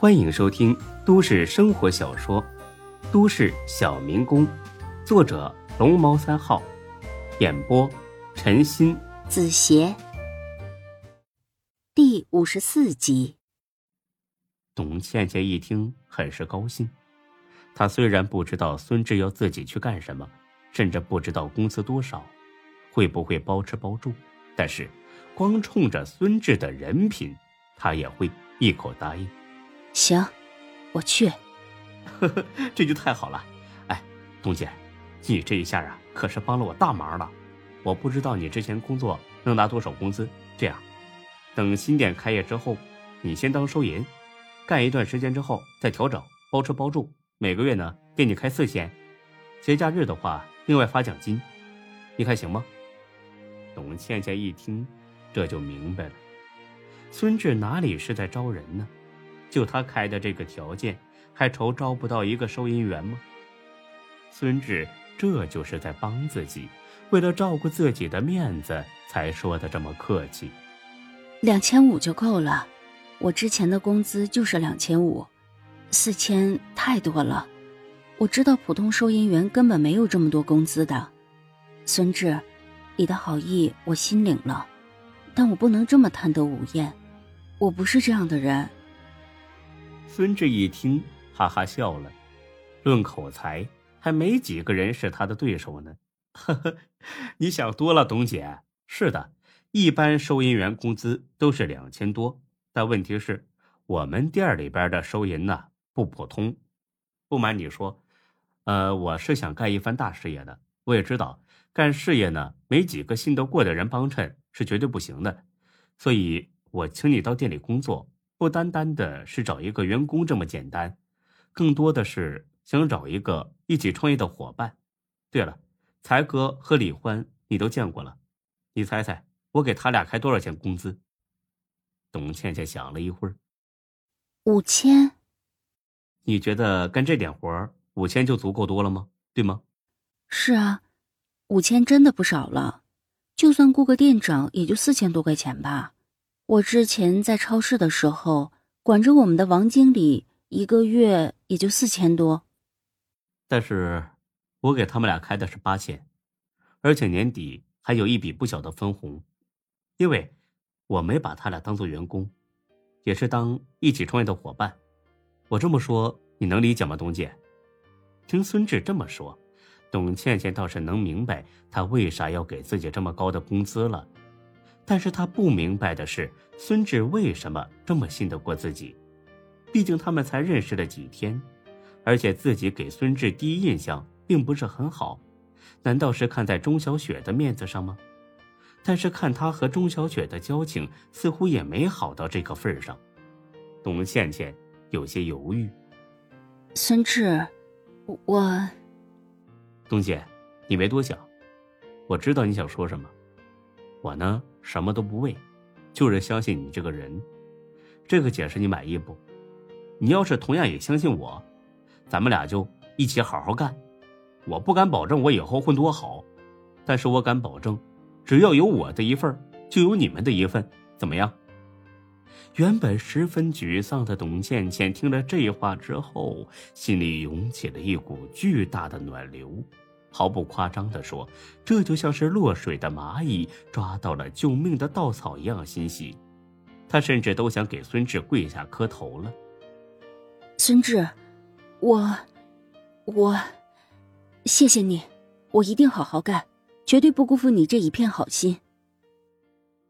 欢迎收听都市生活小说《都市小民工》，作者龙猫三号，演播陈鑫、子邪，第五十四集。董倩倩一听，很是高兴。她虽然不知道孙志要自己去干什么，甚至不知道工资多少，会不会包吃包住，但是光冲着孙志的人品，她也会一口答应。行，我去。呵呵，这就太好了。哎，董姐，你这一下啊，可是帮了我大忙了。我不知道你之前工作能拿多少工资，这样，等新店开业之后，你先当收银，干一段时间之后再调整，包吃包住。每个月呢，给你开四千，节假日的话，另外发奖金，你看行吗？董倩倩一听，这就明白了，孙志哪里是在招人呢？就他开的这个条件，还愁招不到一个收银员吗？孙志这就是在帮自己，为了照顾自己的面子，才说的这么客气。两千五就够了，我之前的工资就是两千五。四千太多了，我知道普通收银员根本没有这么多工资的。孙志，你的好意我心领了，但我不能这么贪得无厌，我不是这样的人。孙志一听，哈哈笑了。论口才，还没几个人是他的对手呢。呵呵，你想多了，董姐。是的，一般收银员工资都是两千多，但问题是，我们店里边的收银呢？不普通，不瞒你说，呃，我是想干一番大事业的。我也知道，干事业呢，没几个信得过的人帮衬是绝对不行的。所以，我请你到店里工作，不单单的是找一个员工这么简单，更多的是想找一个一起创业的伙伴。对了，才哥和李欢你都见过了，你猜猜我给他俩开多少钱工资？董倩倩想了一会儿，五千。你觉得干这点活五千就足够多了吗？对吗？是啊，五千真的不少了。就算雇个店长，也就四千多块钱吧。我之前在超市的时候，管着我们的王经理，一个月也就四千多。但是，我给他们俩开的是八千，而且年底还有一笔不小的分红，因为我没把他俩当做员工，也是当一起创业的伙伴。我这么说，你能理解吗，董姐？听孙志这么说，董倩倩倒是能明白他为啥要给自己这么高的工资了。但是他不明白的是，孙志为什么这么信得过自己？毕竟他们才认识了几天，而且自己给孙志第一印象并不是很好。难道是看在钟小雪的面子上吗？但是看他和钟小雪的交情，似乎也没好到这个份上。董倩倩。有些犹豫，孙志，我，东姐，你别多想，我知道你想说什么。我呢，什么都不为，就是相信你这个人。这个解释你满意不？你要是同样也相信我，咱们俩就一起好好干。我不敢保证我以后混多好，但是我敢保证，只要有我的一份，就有你们的一份，怎么样？原本十分沮丧的董倩倩听了这话之后，心里涌起了一股巨大的暖流。毫不夸张地说，这就像是落水的蚂蚁抓到了救命的稻草一样欣喜。他甚至都想给孙志跪下磕头了。孙志，我，我，谢谢你，我一定好好干，绝对不辜负你这一片好心。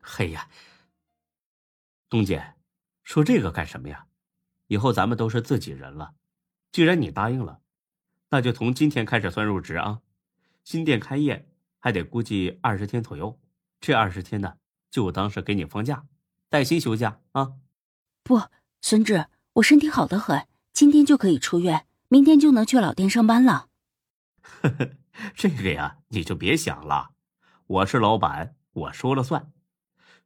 嘿呀！东姐，说这个干什么呀？以后咱们都是自己人了。既然你答应了，那就从今天开始算入职啊。新店开业还得估计二十天左右，这二十天呢，就当是给你放假，带薪休假啊。不，孙志，我身体好的很，今天就可以出院，明天就能去老店上班了。呵呵，这个呀，你就别想了，我是老板，我说了算。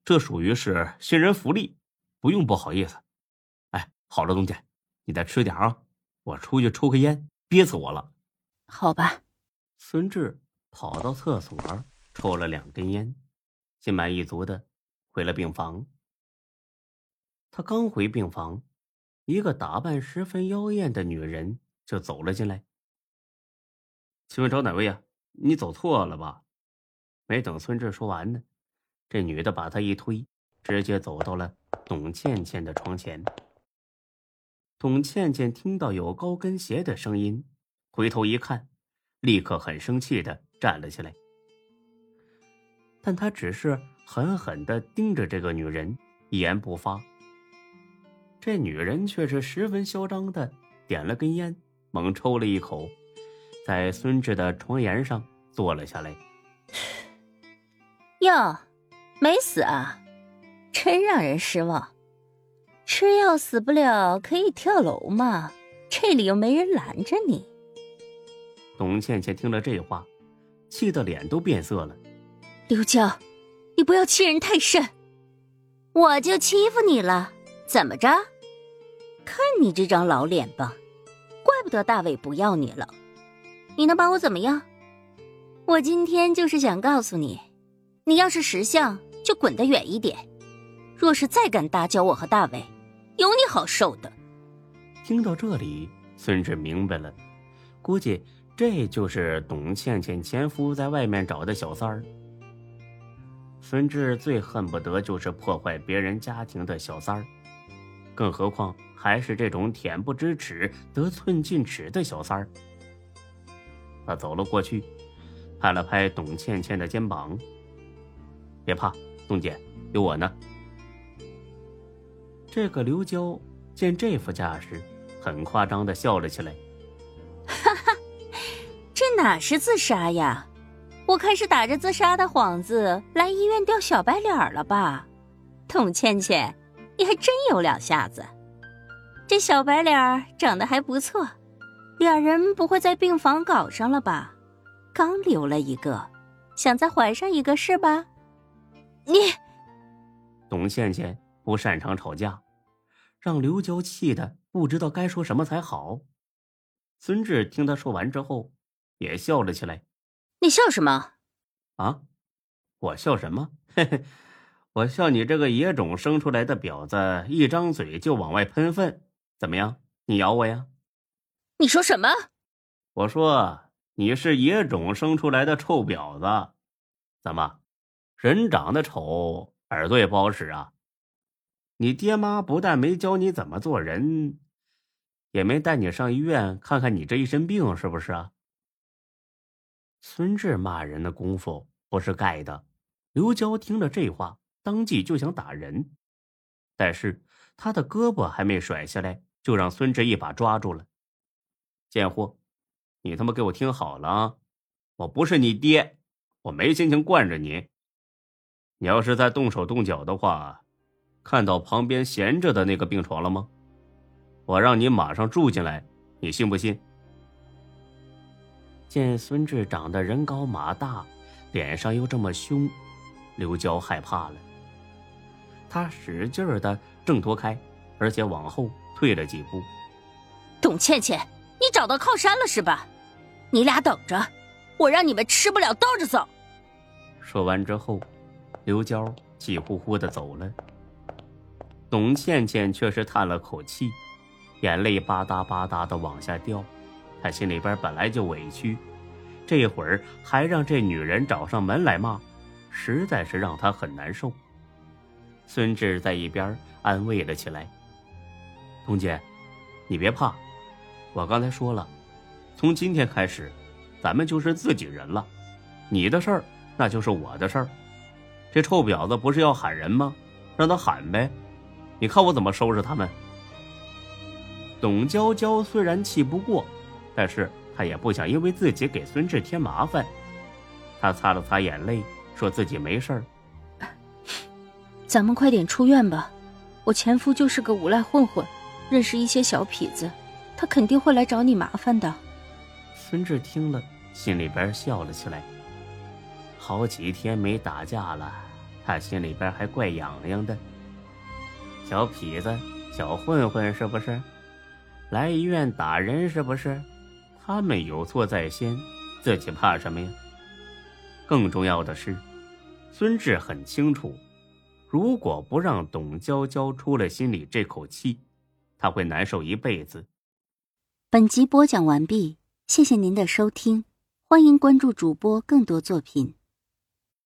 这属于是新人福利，不用不好意思。哎，好了，东姐，你再吃点啊，我出去抽根烟，憋死我了。好吧。孙志跑到厕所抽了两根烟，心满意足的回了病房。他刚回病房，一个打扮十分妖艳的女人就走了进来。请问找哪位呀？你走错了吧？没等孙志说完呢，这女的把他一推，直接走到了董倩倩的床前。董倩倩听到有高跟鞋的声音，回头一看，立刻很生气的站了起来。但他只是狠狠的盯着这个女人，一言不发。这女人却是十分嚣张的点了根烟，猛抽了一口，在孙志的床沿上坐了下来。哟，没死啊！真让人失望。吃药死不了，可以跳楼吗？这里又没人拦着你。董倩倩听了这话，气得脸都变色了。刘娇，你不要欺人太甚！我就欺负你了，怎么着？看你这张老脸吧，怪不得大伟不要你了。你能把我怎么样？我今天就是想告诉你，你要是识相，就滚得远一点；若是再敢打搅我和大伟，有你好受的。听到这里，孙志明白了，估计这就是董倩倩前夫在外面找的小三儿。孙志最恨不得就是破坏别人家庭的小三儿，更何况还是这种恬不知耻、得寸进尺的小三儿。他走了过去。拍了拍董倩倩的肩膀，别怕，董姐，有我呢。这个刘娇见这副架势，很夸张的笑了起来。哪是自杀呀？我看是打着自杀的幌子来医院钓小白脸了吧？董倩倩，你还真有两下子。这小白脸长得还不错，俩人不会在病房搞上了吧？刚留了一个，想再怀上一个是吧？你，董倩倩不擅长吵架，让刘娇气的不知道该说什么才好。孙志听他说完之后，也笑了起来。你笑什么？啊？我笑什么？嘿嘿，我笑你这个野种生出来的婊子，一张嘴就往外喷粪，怎么样？你咬我呀？你说什么？我说。你是野种生出来的臭婊子，怎么，人长得丑，耳朵也不好使啊？你爹妈不但没教你怎么做人，也没带你上医院看看你这一身病，是不是啊？孙志骂人的功夫不是盖的。刘娇听了这话，当即就想打人，但是他的胳膊还没甩下来，就让孙志一把抓住了。贱货！你他妈给我听好了啊！我不是你爹，我没心情惯着你。你要是再动手动脚的话，看到旁边闲着的那个病床了吗？我让你马上住进来，你信不信？见孙志长得人高马大，脸上又这么凶，刘娇害怕了。他使劲的挣脱开，而且往后退了几步。董倩倩，你找到靠山了是吧？你俩等着，我让你们吃不了兜着走。说完之后，刘娇气呼呼的走了。董倩倩却是叹了口气，眼泪吧嗒吧嗒的往下掉。他心里边本来就委屈，这会儿还让这女人找上门来骂，实在是让他很难受。孙志在一边安慰了起来：“董姐，你别怕，我刚才说了。”从今天开始，咱们就是自己人了。你的事儿，那就是我的事儿。这臭婊子不是要喊人吗？让他喊呗。你看我怎么收拾他们。董娇娇虽然气不过，但是他也不想因为自己给孙志添麻烦。他擦了擦眼泪，说自己没事儿。咱们快点出院吧。我前夫就是个无赖混混，认识一些小痞子，他肯定会来找你麻烦的。孙志听了，心里边笑了起来。好几天没打架了，他心里边还怪痒痒的。小痞子、小混混是不是？来医院打人是不是？他们有错在先，自己怕什么呀？更重要的是，孙志很清楚，如果不让董娇娇出了心里这口气，他会难受一辈子。本集播讲完毕，谢谢您的收听，欢迎关注主播更多作品。